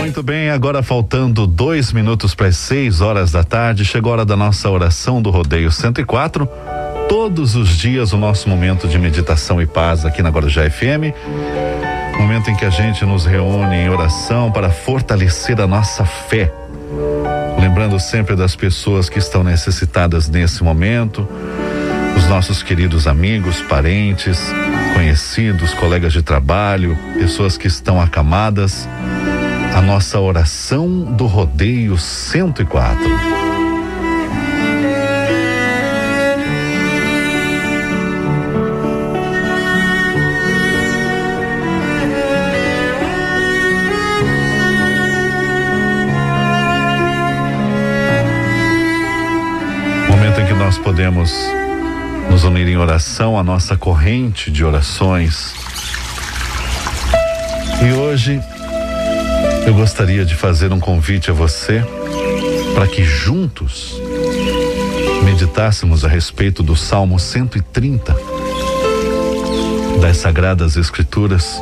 Muito bem, agora faltando dois minutos para as seis horas da tarde, chegou a hora da nossa oração do Rodeio 104. Todos os dias o nosso momento de meditação e paz aqui na Guarujá FM. Momento em que a gente nos reúne em oração para fortalecer a nossa fé. Lembrando sempre das pessoas que estão necessitadas nesse momento, os nossos queridos amigos, parentes, conhecidos, colegas de trabalho, pessoas que estão acamadas. A nossa oração do rodeio 104. Momento em que nós podemos nos unir em oração, a nossa corrente de orações. E hoje eu gostaria de fazer um convite a você para que juntos meditássemos a respeito do Salmo 130 das Sagradas Escrituras.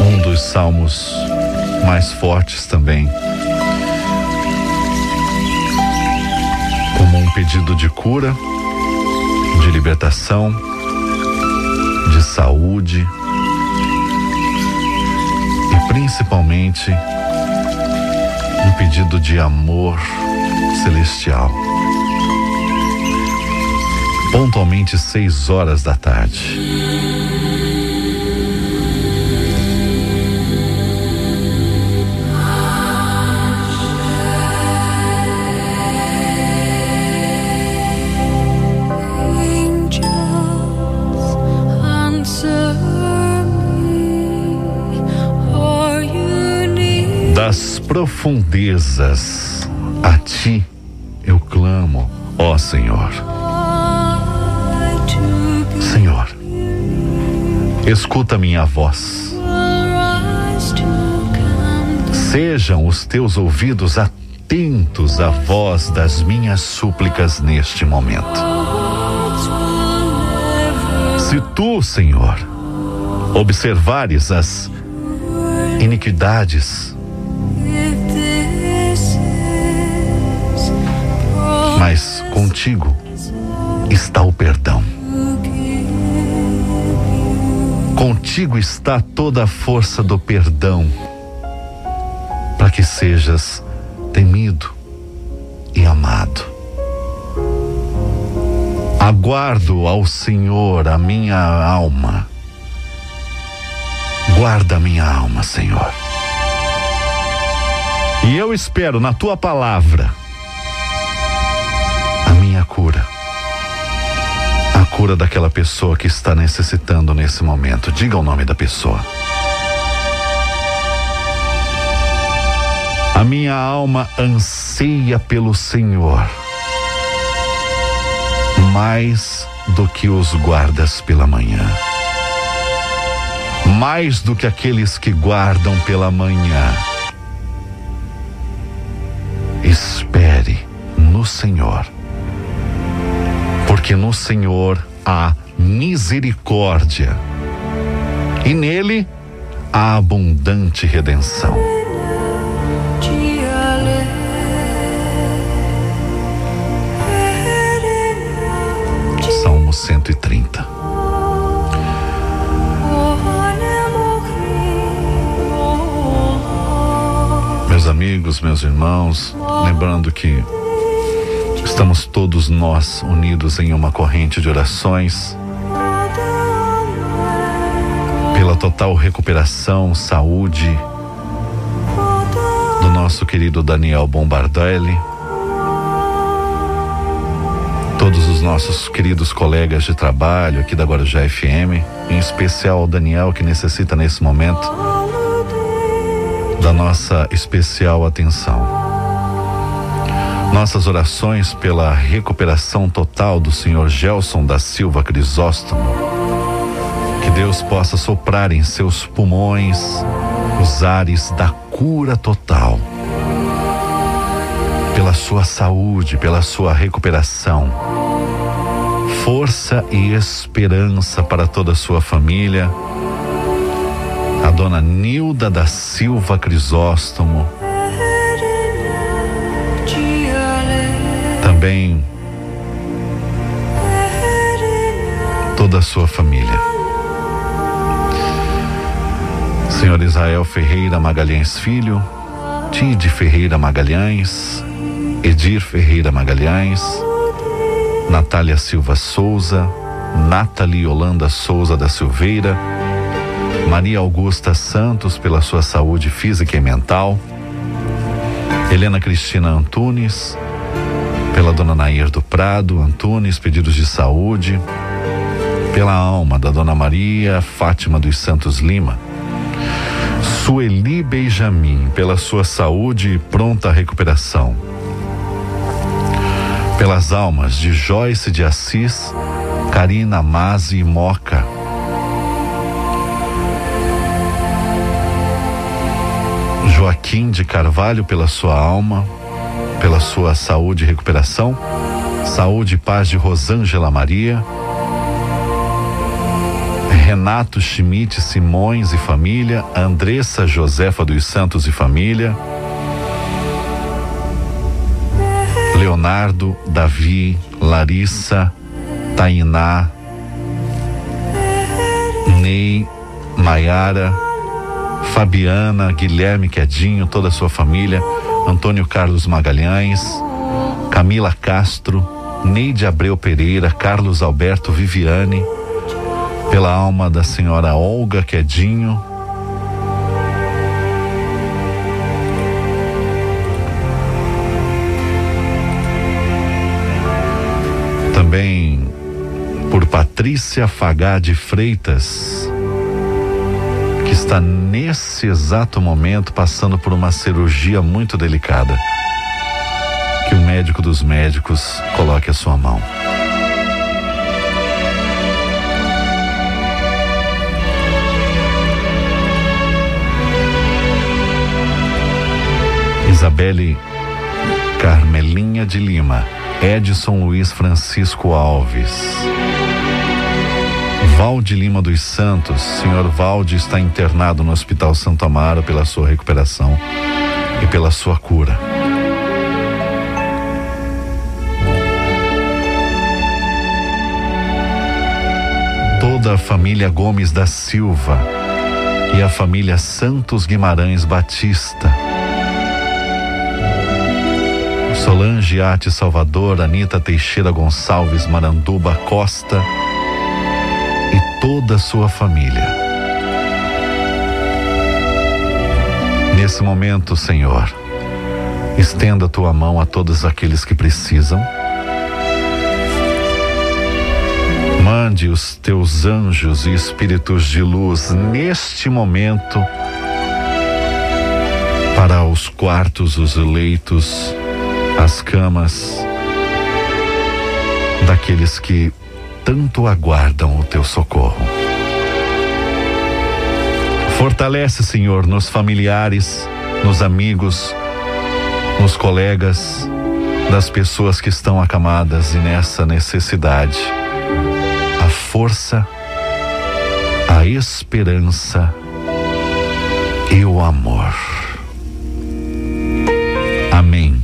Um dos salmos mais fortes também. Pedido de cura, de libertação, de saúde e principalmente um pedido de amor celestial. Pontualmente seis horas da tarde. Profundezas a ti eu clamo, ó Senhor. Senhor, escuta minha voz. Sejam os teus ouvidos atentos à voz das minhas súplicas neste momento. Se tu, Senhor, observares as iniquidades, mas contigo está o perdão. Contigo está toda a força do perdão, para que sejas temido e amado. Aguardo ao Senhor a minha alma. Guarda a minha alma, Senhor. E eu espero na tua palavra cura. A cura daquela pessoa que está necessitando nesse momento. Diga o nome da pessoa. A minha alma anseia pelo Senhor mais do que os guardas pela manhã. Mais do que aqueles que guardam pela manhã. Espere no Senhor porque no Senhor há misericórdia e nele há abundante redenção. Salmo 130. Meus amigos, meus irmãos, lembrando que estamos todos nós unidos em uma corrente de orações. Pela total recuperação, saúde do nosso querido Daniel Bombardelli, todos os nossos queridos colegas de trabalho aqui da Guarujá FM, em especial o Daniel que necessita nesse momento da nossa especial atenção. Nossas orações pela recuperação total do senhor Gelson da Silva Crisóstomo. Que Deus possa soprar em seus pulmões os ares da cura total. Pela sua saúde, pela sua recuperação. força e esperança para toda a sua família. A dona Nilda da Silva Crisóstomo, também toda a sua família. Senhor Israel Ferreira Magalhães Filho, Tide Ferreira Magalhães, Edir Ferreira Magalhães, Natália Silva Souza, Nathalie Holanda Souza da Silveira, Maria Augusta Santos pela sua saúde física e mental, Helena Cristina Antunes, pela dona Nair do Prado Antunes, pedidos de saúde, pela alma da dona Maria Fátima dos Santos Lima, Sueli Benjamin, pela sua saúde e pronta recuperação, pelas almas de Joyce de Assis, Karina Mazi e Moca, Joaquim de Carvalho pela sua alma, pela sua saúde e recuperação, saúde e paz de Rosângela Maria, Renato Schmidt Simões e família, Andressa Josefa dos Santos e família, Leonardo, Davi, Larissa, Tainá, Ney, Maiara, Fabiana, Guilherme Quedinho, toda a sua família, Antônio Carlos Magalhães, Camila Castro, Neide Abreu Pereira, Carlos Alberto Viviane, pela alma da senhora Olga Quedinho, também por Patrícia Fagá de Freitas, está nesse exato momento passando por uma cirurgia muito delicada. Que o médico dos médicos coloque a sua mão. Isabelle Carmelinha de Lima, Edson Luiz Francisco Alves. Valde Lima dos Santos, senhor Valde está internado no Hospital Santo Amaro pela sua recuperação e pela sua cura. Toda a família Gomes da Silva e a família Santos Guimarães Batista. Solange Arte Salvador, Anita Teixeira Gonçalves Maranduba Costa toda a sua família. Nesse momento, Senhor, estenda a tua mão a todos aqueles que precisam. Mande os teus anjos e espíritos de luz neste momento para os quartos, os leitos, as camas daqueles que tanto aguardam o teu socorro. Fortalece, Senhor, nos familiares, nos amigos, nos colegas, das pessoas que estão acamadas e nessa necessidade. A força, a esperança e o amor. Amém.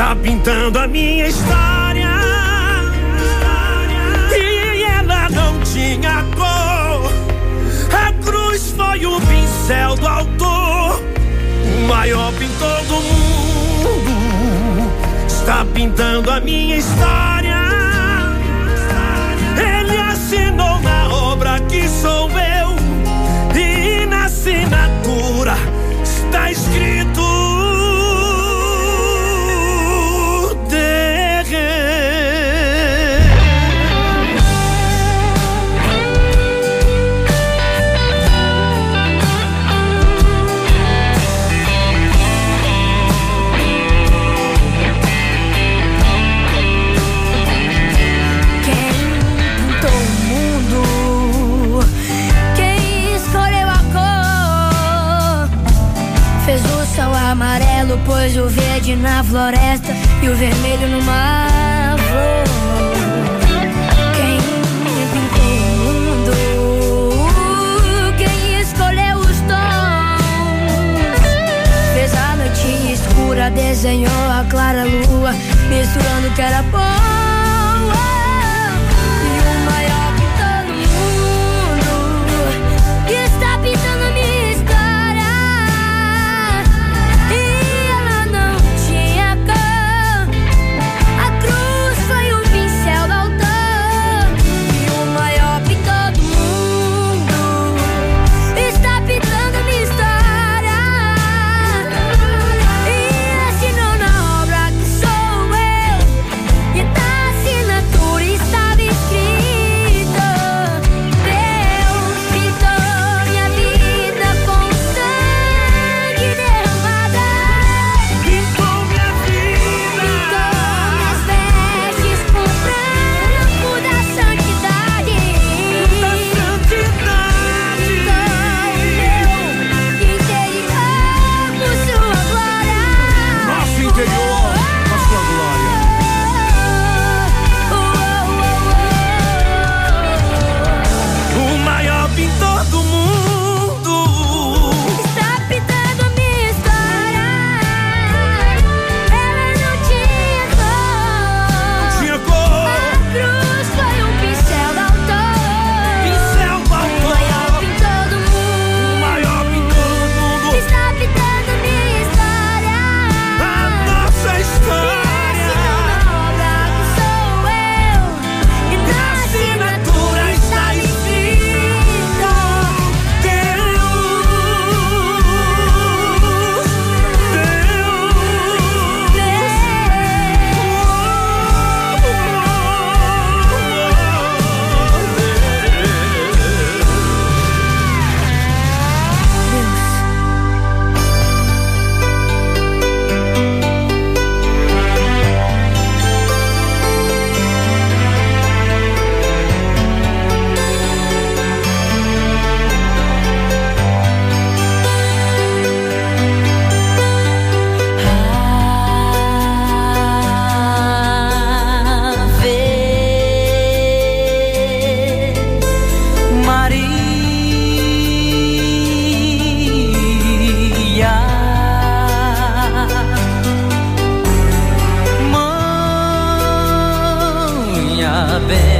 está pintando a minha história. E ela não tinha cor. A cruz foi o pincel do autor. O maior pintor do mundo está pintando a minha história. Pôs o verde na floresta e o vermelho numa flor. Quem pintou o mundo? Quem escolheu os tons? Fez a noite escura, desenhou a clara lua, misturando o que era bom. bed.